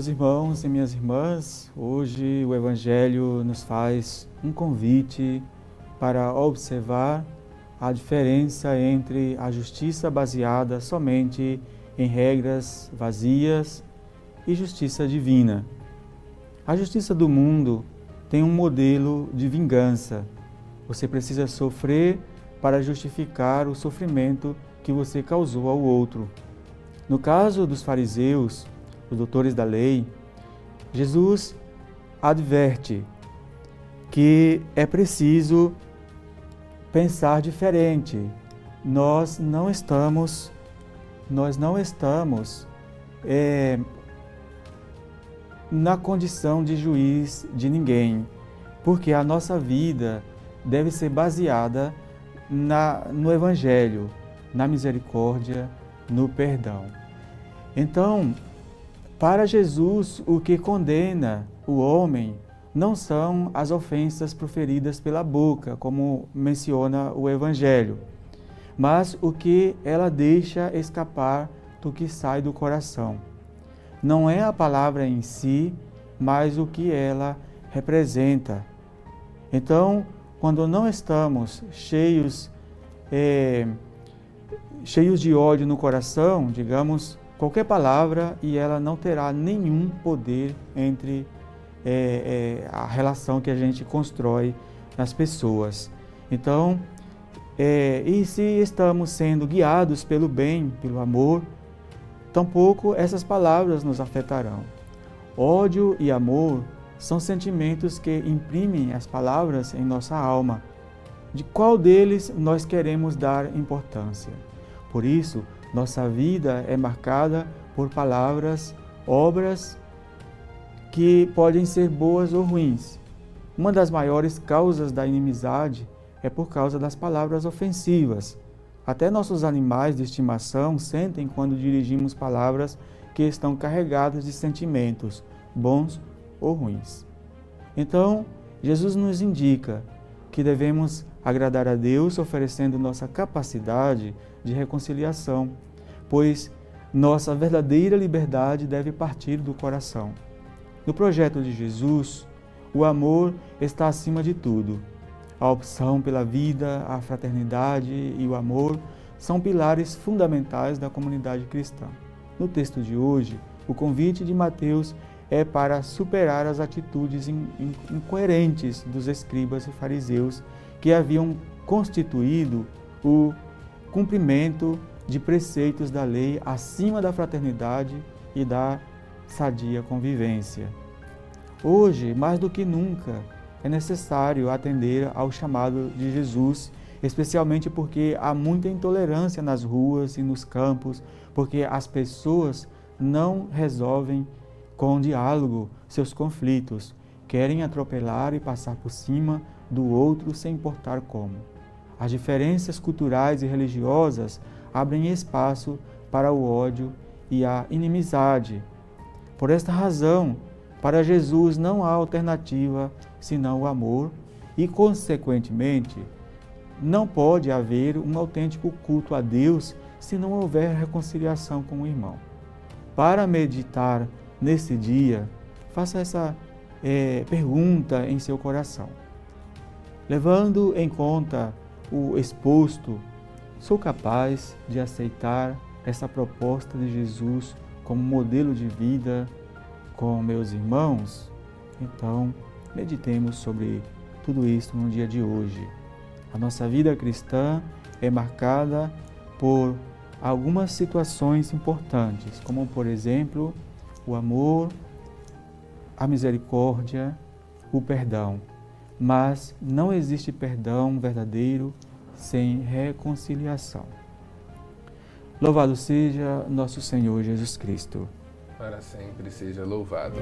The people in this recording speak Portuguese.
Meus irmãos e minhas irmãs, hoje o Evangelho nos faz um convite para observar a diferença entre a justiça baseada somente em regras vazias e justiça divina. A justiça do mundo tem um modelo de vingança. Você precisa sofrer para justificar o sofrimento que você causou ao outro. No caso dos fariseus, os doutores da lei, Jesus adverte que é preciso pensar diferente. Nós não estamos, nós não estamos é, na condição de juiz de ninguém, porque a nossa vida deve ser baseada na, no Evangelho, na misericórdia, no perdão. Então, para Jesus, o que condena o homem não são as ofensas proferidas pela boca, como menciona o Evangelho, mas o que ela deixa escapar do que sai do coração. Não é a palavra em si, mas o que ela representa. Então, quando não estamos cheios, é, cheios de ódio no coração, digamos, qualquer palavra e ela não terá nenhum poder entre é, é, a relação que a gente constrói nas pessoas. Então, é, e se estamos sendo guiados pelo bem, pelo amor, tampouco essas palavras nos afetarão. Ódio e amor são sentimentos que imprimem as palavras em nossa alma. De qual deles nós queremos dar importância? Por isso, nossa vida é marcada por palavras, obras que podem ser boas ou ruins. Uma das maiores causas da inimizade é por causa das palavras ofensivas. Até nossos animais de estimação sentem quando dirigimos palavras que estão carregadas de sentimentos, bons ou ruins. Então, Jesus nos indica que devemos agradar a Deus oferecendo nossa capacidade de reconciliação, pois nossa verdadeira liberdade deve partir do coração. No projeto de Jesus, o amor está acima de tudo. A opção pela vida, a fraternidade e o amor são pilares fundamentais da comunidade cristã. No texto de hoje, o convite de Mateus é para superar as atitudes incoerentes dos escribas e fariseus que haviam constituído o cumprimento de preceitos da lei acima da fraternidade e da sadia convivência. Hoje, mais do que nunca, é necessário atender ao chamado de Jesus, especialmente porque há muita intolerância nas ruas e nos campos, porque as pessoas não resolvem com diálogo seus conflitos, querem atropelar e passar por cima do outro sem importar como. As diferenças culturais e religiosas abrem espaço para o ódio e a inimizade. Por esta razão, para Jesus não há alternativa senão o amor e, consequentemente, não pode haver um autêntico culto a Deus se não houver reconciliação com o irmão. Para meditar nesse dia, faça essa é, pergunta em seu coração. Levando em conta o exposto, sou capaz de aceitar essa proposta de Jesus como modelo de vida com meus irmãos? Então, meditemos sobre tudo isso no dia de hoje. A nossa vida cristã é marcada por algumas situações importantes, como por exemplo, o amor, a misericórdia, o perdão. Mas não existe perdão verdadeiro sem reconciliação. Louvado seja nosso Senhor Jesus Cristo. Para sempre seja louvado.